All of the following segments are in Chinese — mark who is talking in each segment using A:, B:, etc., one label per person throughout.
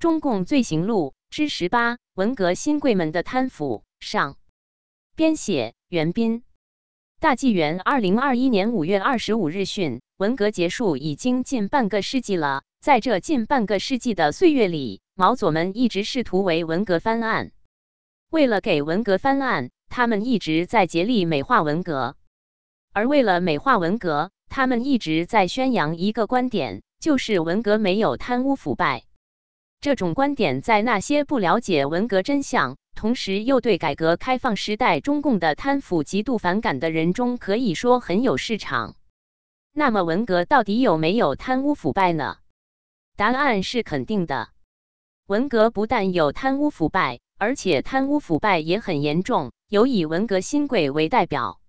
A: 中共罪行录之十八：文革新贵们的贪腐。上编写：袁斌。大纪元二零二一年五月二十五日讯，文革结束已经近半个世纪了，在这近半个世纪的岁月里，毛左们一直试图为文革翻案。为了给文革翻案，他们一直在竭力美化文革。而为了美化文革，他们一直在宣扬一个观点，就是文革没有贪污腐败。这种观点在那些不了解文革真相，同时又对改革开放时代中共的贪腐极度反感的人中，可以说很有市场。那么，文革到底有没有贪污腐败呢？答案是肯定的。文革不但有贪污腐败，而且贪污腐败也很严重，有以文革新贵为代表。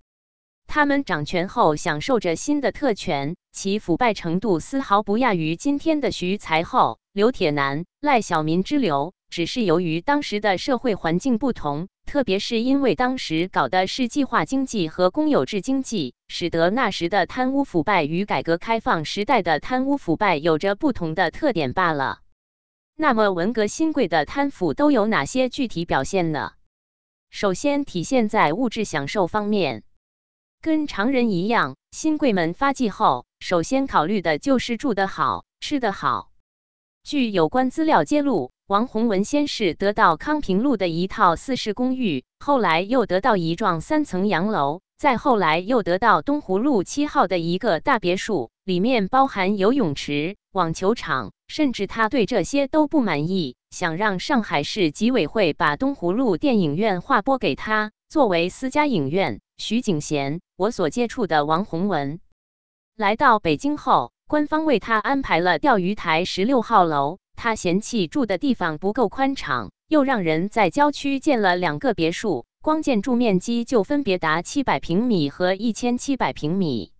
A: 他们掌权后享受着新的特权，其腐败程度丝毫不亚于今天的徐才厚、刘铁男、赖小民之流。只是由于当时的社会环境不同，特别是因为当时搞的是计划经济和公有制经济，使得那时的贪污腐败与改革开放时代的贪污腐败有着不同的特点罢了。那么，文革新贵的贪腐都有哪些具体表现呢？首先，体现在物质享受方面。跟常人一样，新贵们发迹后，首先考虑的就是住得好、吃得好。据有关资料揭露，王洪文先是得到康平路的一套四室公寓，后来又得到一幢三层洋楼，再后来又得到东湖路七号的一个大别墅，里面包含游泳池、网球场。甚至他对这些都不满意，想让上海市纪委会把东湖路电影院划拨给他，作为私家影院。徐景贤。我所接触的王洪文来到北京后，官方为他安排了钓鱼台十六号楼。他嫌弃住的地方不够宽敞，又让人在郊区建了两个别墅，光建筑面积就分别达七百平米和一千七百平米。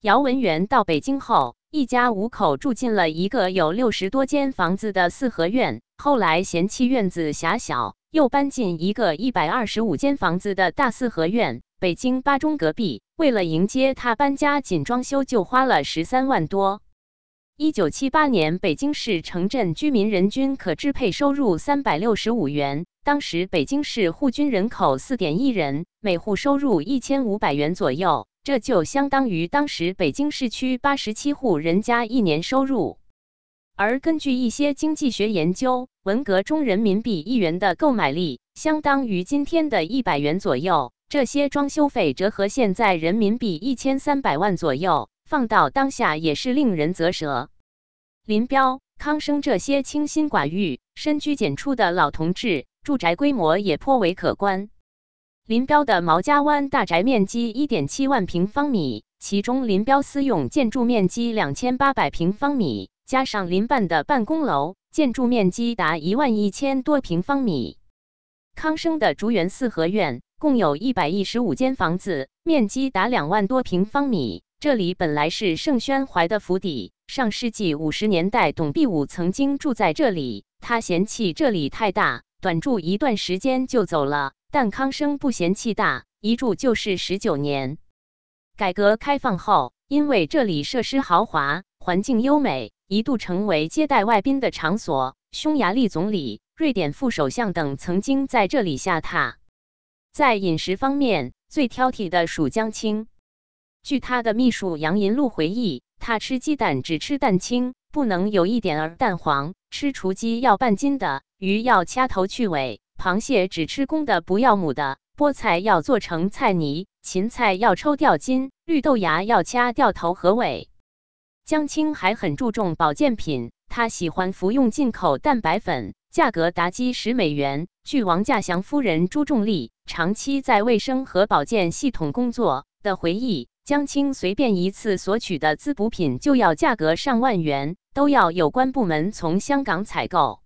A: 姚文元到北京后，一家五口住进了一个有六十多间房子的四合院，后来嫌弃院子狭小，又搬进一个一百二十五间房子的大四合院。北京八中隔壁，为了迎接他搬家，仅装修就花了十三万多。一九七八年，北京市城镇居民人均可支配收入三百六十五元，当时北京市户均人口四点一人，每户收入一千五百元左右，这就相当于当时北京市区八十七户人家一年收入。而根据一些经济学研究，文革中人民币一元的购买力相当于今天的一百元左右。这些装修费折合现在人民币一千三百万左右，放到当下也是令人啧舌。林彪、康生这些清心寡欲、深居简出的老同志，住宅规模也颇为可观。林彪的毛家湾大宅面积一点七万平方米，其中林彪私用建筑面积两千八百平方米，加上邻办的办公楼，建筑面积达一万一千多平方米。康生的竹园四合院。共有一百一十五间房子，面积达两万多平方米。这里本来是盛宣怀的府邸，上世纪五十年代，董必武曾经住在这里。他嫌弃这里太大，短住一段时间就走了。但康生不嫌弃大，一住就是十九年。改革开放后，因为这里设施豪华，环境优美，一度成为接待外宾的场所。匈牙利总理、瑞典副首相等曾经在这里下榻。在饮食方面，最挑剔的属江青。据他的秘书杨银禄回忆，他吃鸡蛋只吃蛋清，不能有一点儿蛋黄；吃雏鸡要半斤的，鱼要掐头去尾；螃蟹只吃公的，不要母的；菠菜要做成菜泥，芹菜要抽掉筋，绿豆芽要掐掉头和尾。江青还很注重保健品，他喜欢服用进口蛋白粉。价格达几十美元。据王稼祥夫人朱仲丽长期在卫生和保健系统工作的回忆，江青随便一次索取的滋补品就要价格上万元，都要有关部门从香港采购。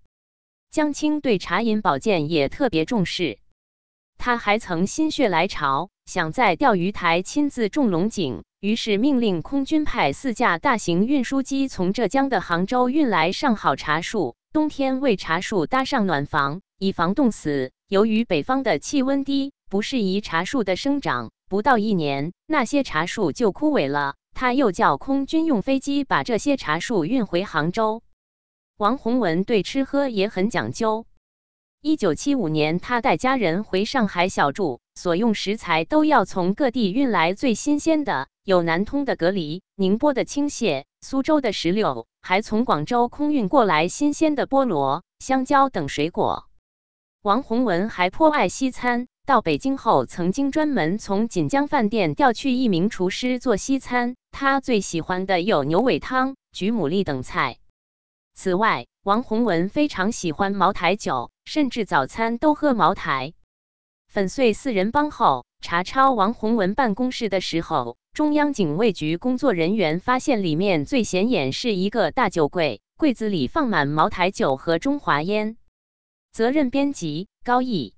A: 江青对茶饮保健也特别重视，他还曾心血来潮，想在钓鱼台亲自种龙井，于是命令空军派四架大型运输机从浙江的杭州运来上好茶树。冬天为茶树搭上暖房，以防冻死。由于北方的气温低，不适宜茶树的生长，不到一年，那些茶树就枯萎了。他又叫空军用飞机把这些茶树运回杭州。王洪文对吃喝也很讲究。一九七五年，他带家人回上海小住，所用食材都要从各地运来最新鲜的，有南通的蛤蜊、宁波的青蟹、苏州的石榴，还从广州空运过来新鲜的菠萝、香蕉等水果。王洪文还颇爱西餐，到北京后曾经专门从锦江饭店调去一名厨师做西餐。他最喜欢的有牛尾汤、菊牡蛎等菜。此外，王洪文非常喜欢茅台酒，甚至早餐都喝茅台。粉碎四人帮后，查抄王洪文办公室的时候，中央警卫局工作人员发现里面最显眼是一个大酒柜，柜子里放满茅台酒和中华烟。责任编辑高毅。